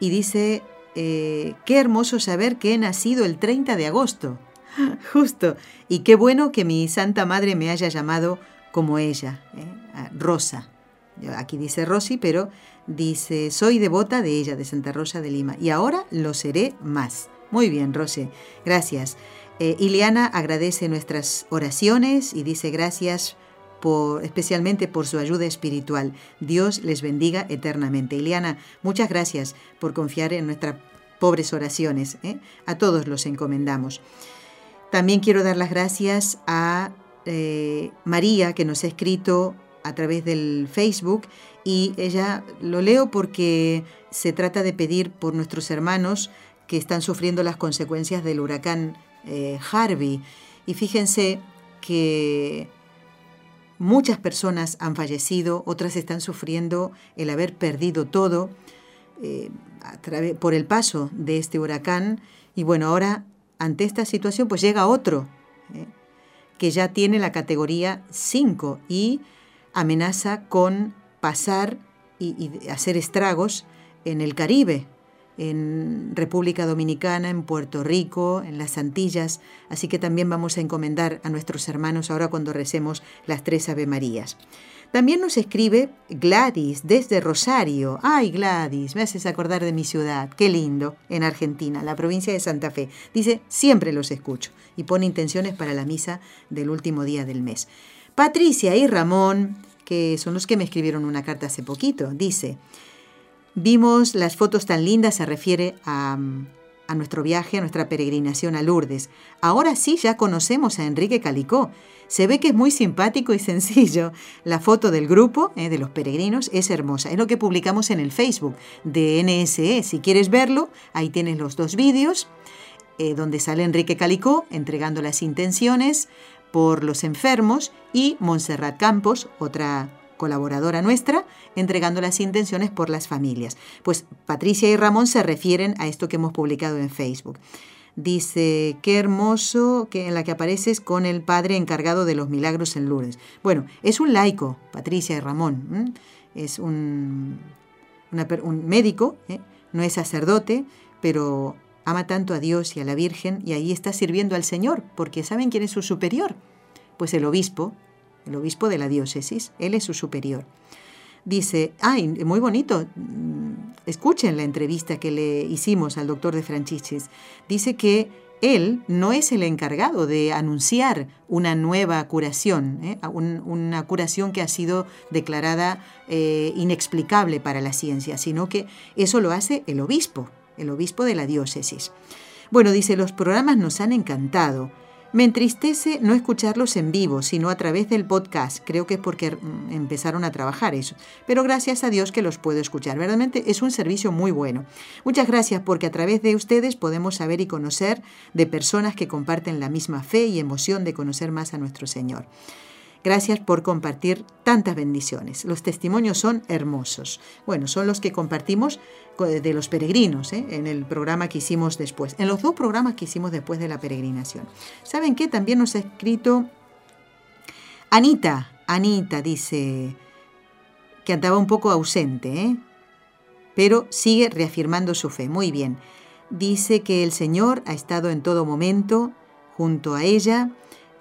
Y dice, eh, qué hermoso saber que he nacido el 30 de agosto. Justo. Y qué bueno que mi Santa Madre me haya llamado como ella, ¿eh? Rosa. Aquí dice Rosy, pero dice, soy devota de ella, de Santa Rosa de Lima. Y ahora lo seré más. Muy bien, Rosy. Gracias. Eh, Ileana agradece nuestras oraciones y dice gracias por, especialmente por su ayuda espiritual. Dios les bendiga eternamente. Ileana, muchas gracias por confiar en nuestras pobres oraciones. ¿eh? A todos los encomendamos. También quiero dar las gracias a eh, María, que nos ha escrito a través del Facebook y ella lo leo porque se trata de pedir por nuestros hermanos que están sufriendo las consecuencias del huracán eh, Harvey. Y fíjense que muchas personas han fallecido, otras están sufriendo el haber perdido todo eh, por el paso de este huracán. Y bueno, ahora ante esta situación pues llega otro eh, que ya tiene la categoría 5 y amenaza con pasar y hacer estragos en el Caribe, en República Dominicana, en Puerto Rico, en las Antillas, así que también vamos a encomendar a nuestros hermanos ahora cuando recemos las tres Ave Marías. También nos escribe Gladys desde Rosario. Ay, Gladys, me haces acordar de mi ciudad. Qué lindo, en Argentina, la provincia de Santa Fe. Dice, siempre los escucho y pone intenciones para la misa del último día del mes. Patricia y Ramón, que son los que me escribieron una carta hace poquito, dice, Vimos las fotos tan lindas, se refiere a, nuestro viaje, a nuestra peregrinación a Lourdes. Ahora sí ya conocemos a Enrique Calicó. Se ve que es muy simpático y sencillo. La foto del grupo eh, de los peregrinos es hermosa. Es lo que publicamos en el Facebook de NSE. Si quieres verlo, ahí tienes los dos vídeos eh, donde sale Enrique Calicó entregando las intenciones por los enfermos y Montserrat Campos, otra colaboradora nuestra, entregando las intenciones por las familias. Pues Patricia y Ramón se refieren a esto que hemos publicado en Facebook. Dice, qué hermoso que en la que apareces con el padre encargado de los milagros en Lourdes. Bueno, es un laico, Patricia y Ramón. Es un, un médico, ¿eh? no es sacerdote, pero ama tanto a Dios y a la Virgen y ahí está sirviendo al Señor, porque ¿saben quién es su superior? Pues el obispo, el obispo de la diócesis, él es su superior. Dice, ay, muy bonito, mm, escuchen la entrevista que le hicimos al doctor de Franchiches. Dice que él no es el encargado de anunciar una nueva curación, ¿eh? una curación que ha sido declarada eh, inexplicable para la ciencia, sino que eso lo hace el obispo, el obispo de la diócesis. Bueno, dice, los programas nos han encantado. Me entristece no escucharlos en vivo, sino a través del podcast. Creo que es porque mm, empezaron a trabajar eso. Pero gracias a Dios que los puedo escuchar. Verdaderamente es un servicio muy bueno. Muchas gracias porque a través de ustedes podemos saber y conocer de personas que comparten la misma fe y emoción de conocer más a nuestro Señor. Gracias por compartir tantas bendiciones. Los testimonios son hermosos. Bueno, son los que compartimos de los peregrinos ¿eh? en el programa que hicimos después, en los dos programas que hicimos después de la peregrinación. ¿Saben qué? También nos ha escrito Anita. Anita dice que andaba un poco ausente, ¿eh? pero sigue reafirmando su fe. Muy bien. Dice que el Señor ha estado en todo momento junto a ella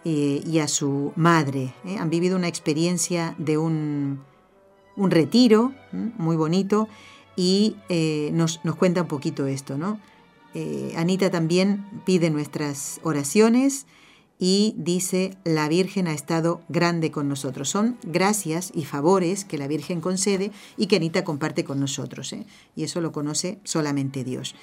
eh, y a su madre. ¿eh? Han vivido una experiencia de un, retiro muy bonito y eh, nos, nos, cuenta un poquito esto. ¿no? Anita también pide nuestras oraciones y dice, la Virgen ha estado grande con nosotros. Son gracias y favores que la Virgen concede y que Anita comparte con nosotros. Y eso lo conoce solamente Dios.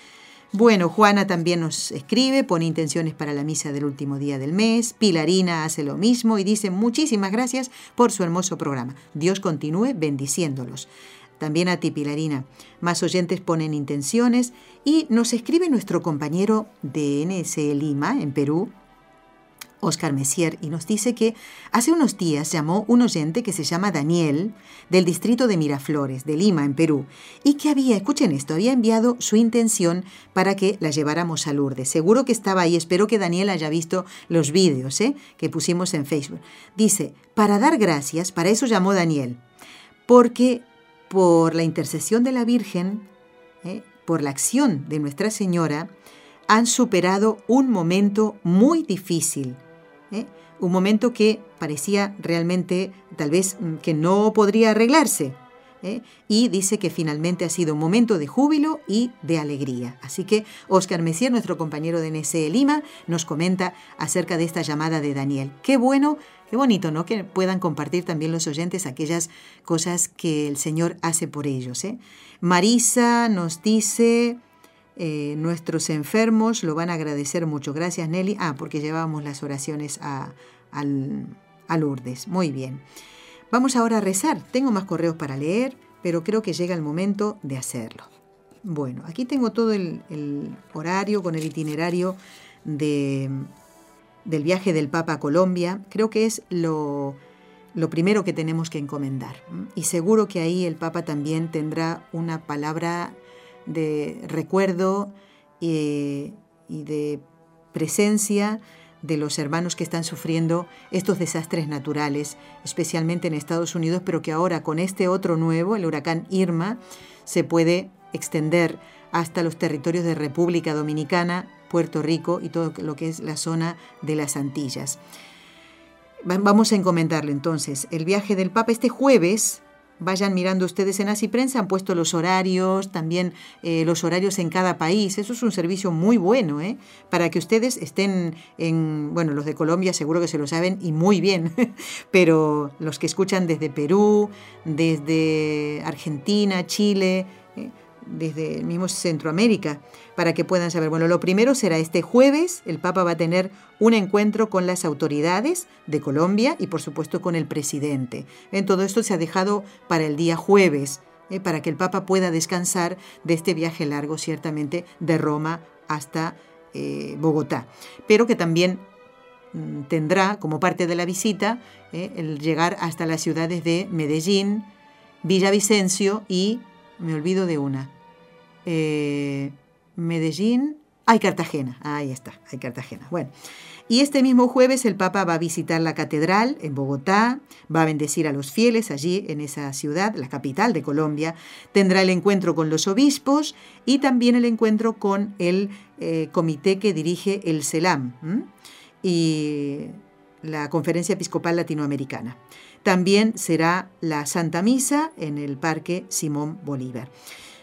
Bueno, Juana también nos escribe, pone intenciones para la misa del último día del mes. Pilarina hace lo mismo y dice muchísimas gracias por su hermoso programa. Dios continúe bendiciéndolos. También a ti, Pilarina. Más oyentes ponen intenciones y nos escribe nuestro compañero de NS Lima, en Perú, Oscar Messier, y nos dice que hace unos días llamó un oyente que se llama Daniel, del distrito de Miraflores, de Lima, en Perú, y que había, escuchen esto, había enviado su intención para que la lleváramos a Lourdes. Seguro que estaba ahí, espero que Daniel haya visto los vídeos ¿eh? que pusimos en Facebook. Dice, para dar gracias, para eso llamó Daniel, porque por la intercesión de la Virgen, ¿eh? por la acción de Nuestra Señora, han superado un momento muy difícil ¿eh? un momento que parecía realmente tal vez mm, que no podría arreglarse. ¿eh? Y dice que finalmente ha sido un momento de júbilo y de alegría. Así que Oscar Messier, nuestro compañero de NSE Lima, nos comenta acerca de esta llamada de Daniel. Qué bueno, qué bonito, ¿no? Que puedan compartir también los oyentes aquellas cosas que el Señor hace por ellos. ¿eh? Marisa nos dice, eh, nuestros enfermos lo van a agradecer mucho. Gracias Nelly. Ah, porque llevábamos las oraciones a, a Lourdes. Muy bien. Vamos ahora a rezar. Tengo más correos para leer, pero creo que llega el momento de hacerlo. Bueno, aquí tengo todo el, horario con el itinerario de, del viaje del Papa a Colombia. Creo que es lo, lo primero que tenemos que encomendar. Y seguro que ahí el Papa también tendrá una palabra de recuerdo y de presencia de los hermanos que están sufriendo estos desastres naturales, especialmente en Estados Unidos, pero que ahora con este otro nuevo, el huracán Irma, se puede extender hasta los territorios de República Dominicana, Puerto Rico y todo lo que es la zona de las Antillas. Vamos a encomendarlo entonces. El viaje del Papa este jueves Vayan mirando ustedes en Así Prensa, han puesto los horarios, también eh, los horarios en cada país. Eso es un servicio muy bueno, ¿eh? Para que ustedes estén en, bueno, los de Colombia seguro que se lo saben y muy bien, pero los que escuchan desde Perú, desde Argentina, Chile, desde el mismo Centroamérica para que puedan saber. Bueno, lo primero será este jueves, el Papa va a tener un encuentro con las autoridades de Colombia y por supuesto con el presidente. En todo esto se ha dejado para el día jueves, eh, para que el Papa pueda descansar de este viaje largo, ciertamente, de Roma hasta eh, Bogotá, pero que también mm, tendrá como parte de la visita eh, el llegar hasta las ciudades de Medellín, Villavicencio y, me olvido de una, eh, Medellín, hay Cartagena, ahí está, hay Cartagena. Bueno, y este mismo jueves el Papa va a visitar la catedral en Bogotá, va a bendecir a los fieles allí en esa ciudad, la capital de Colombia, tendrá el encuentro con los obispos y también el encuentro con el eh, comité que dirige el CELAM y la Conferencia Episcopal Latinoamericana. También será la Santa Misa en el Parque Simón Bolívar.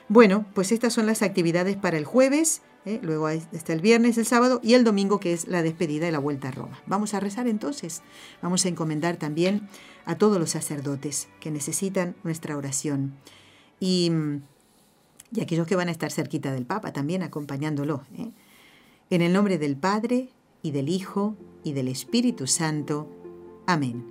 Bueno, pues estas son las actividades para el jueves, ¿eh? luego está el viernes, el sábado y el domingo que es la despedida y la vuelta a Roma. Vamos a rezar entonces, vamos a encomendar también a todos los sacerdotes que necesitan nuestra oración y, y aquellos que van a estar cerquita del Papa también acompañándolo. ¿eh? En el nombre del Padre y del Hijo y del Espíritu Santo. Amén.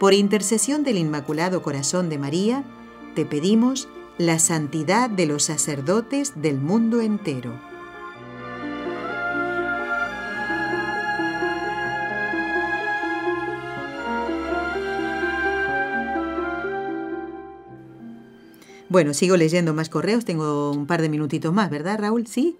por intercesión del Inmaculado Corazón de María, te pedimos la santidad de los sacerdotes del mundo entero. Bueno, sigo leyendo más correos, tengo un par de minutitos más, ¿verdad, Raúl? Sí,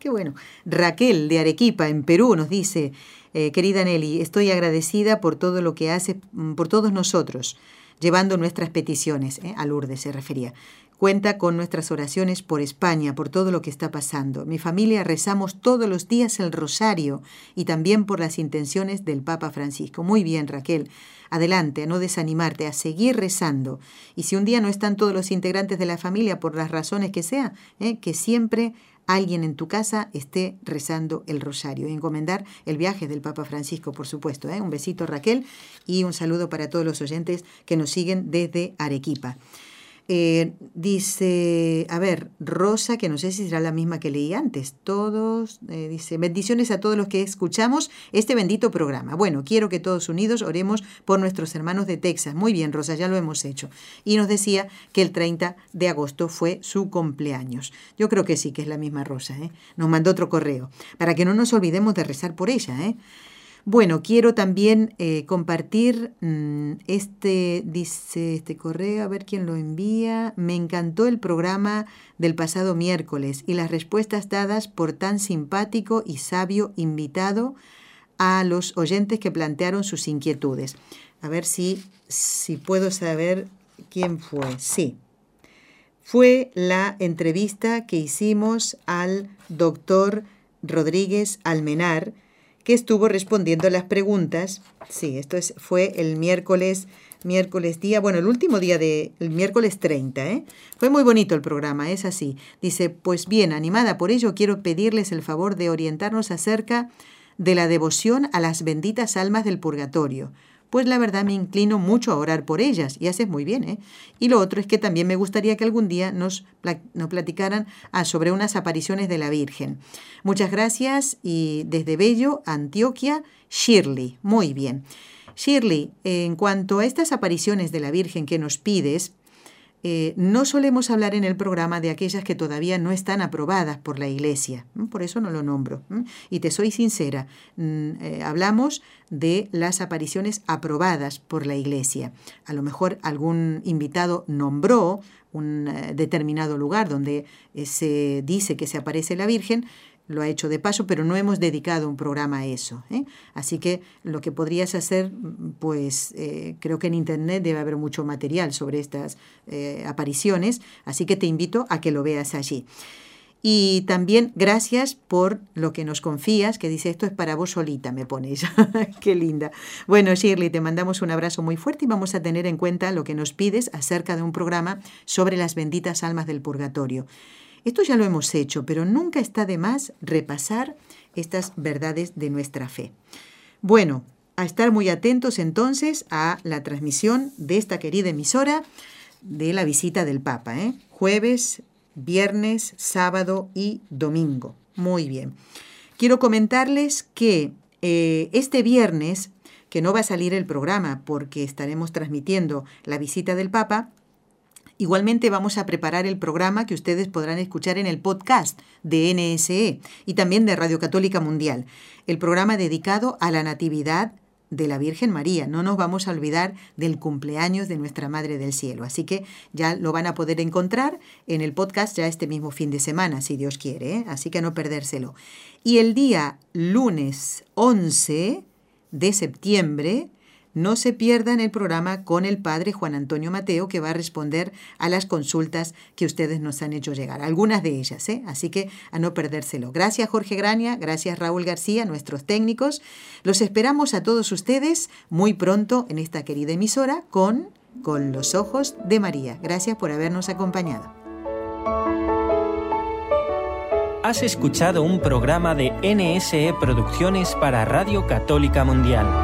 qué bueno. Raquel de Arequipa, en Perú, nos dice, eh, querida Nelly, estoy agradecida por todo lo que hace mm, por todos nosotros, llevando nuestras peticiones, eh, a Lourdes se refería. Cuenta con nuestras oraciones por España, por todo lo que está pasando. Mi familia rezamos todos los días el rosario y también por las intenciones del Papa Francisco. Muy bien, Raquel. Adelante, a no desanimarte, a seguir rezando. Y si un día no están todos los integrantes de la familia, por las razones que sea, eh, que siempre alguien en tu casa esté rezando el rosario. Y encomendar el viaje del Papa Francisco, por supuesto. ¿eh? Un besito Raquel y un saludo para todos los oyentes que nos siguen desde Arequipa. Eh, dice, a ver, Rosa, que no sé si será la misma que leí antes, todos, eh, dice, bendiciones a todos los que escuchamos este bendito programa. Bueno, quiero que todos unidos oremos por nuestros hermanos de Texas. Muy bien, Rosa, ya lo hemos hecho. Y nos decía que el 30 de agosto fue su cumpleaños. Yo creo que sí, que es la misma Rosa. ¿eh? Nos mandó otro correo, para que no nos olvidemos de rezar por ella. ¿eh? Bueno, quiero también eh, compartir mm, este, dice este correo, a ver quién lo envía. Me encantó el programa del pasado miércoles y las respuestas dadas por tan simpático y sabio invitado a los oyentes que plantearon sus inquietudes. A ver si, si puedo saber quién fue. Sí, fue la entrevista que hicimos al doctor Rodríguez Almenar, que estuvo respondiendo las preguntas. Sí, esto es, fue el miércoles, miércoles día, bueno, el último día de, el miércoles 30, ¿eh? Fue muy bonito el programa, es así. Dice, pues bien, animada por ello, quiero pedirles el favor de orientarnos acerca de la devoción a las benditas almas del purgatorio pues la verdad me inclino mucho a orar por ellas, y haces muy bien, ¿eh? Y lo otro es que también me gustaría que algún día nos, platicaran ah, sobre unas apariciones de la Virgen. Muchas gracias y desde Bello, Antioquia, Shirley. Muy bien. Shirley, en cuanto a estas apariciones de la Virgen que nos pides, eh, no solemos hablar en el programa de aquellas que todavía no están aprobadas por la Iglesia, por eso no lo nombro. Y te soy sincera, mm, eh, hablamos de las apariciones aprobadas por la Iglesia. A lo mejor algún invitado nombró un eh, determinado lugar donde se dice que se aparece la Virgen, lo ha hecho de paso, pero no hemos dedicado un programa a eso. ¿eh? Así que lo que podrías hacer, pues eh, creo que en Internet debe haber mucho material sobre estas eh, apariciones, así que te invito a que lo veas allí. Y también gracias por lo que nos confías, que dice esto es para vos solita, me pones. Qué linda. Bueno, Shirley, te mandamos un abrazo muy fuerte y vamos a tener en cuenta lo que nos pides acerca de un programa sobre las benditas almas del purgatorio. Esto ya lo hemos hecho, pero nunca está de más repasar estas verdades de nuestra fe. Bueno, a estar muy atentos entonces a la transmisión de esta querida emisora de la visita del Papa, ¿eh? jueves, viernes, sábado y domingo. Muy bien. Quiero comentarles que eh, este viernes, que no va a salir el programa porque estaremos transmitiendo la visita del Papa, Igualmente vamos a preparar el programa que ustedes podrán escuchar en el podcast de NSE y también de Radio Católica Mundial, el programa dedicado a la Natividad de la Virgen María. No nos vamos a olvidar del cumpleaños de nuestra Madre del Cielo. Así que ya lo van a poder encontrar en el podcast ya este mismo fin de semana, si Dios quiere. ¿eh? Así que no perdérselo. Y el día lunes 11 de septiembre no se pierdan el programa con el padre Juan Antonio Mateo, que va a responder a las consultas que ustedes nos han hecho llegar, algunas de ellas, ¿eh? así que a no perdérselo. Gracias Jorge Grania, gracias Raúl García, nuestros técnicos. Los esperamos a todos ustedes muy pronto en esta querida emisora con Con los Ojos de María. Gracias por habernos acompañado. Has escuchado un programa de NSE Producciones para Radio Católica Mundial.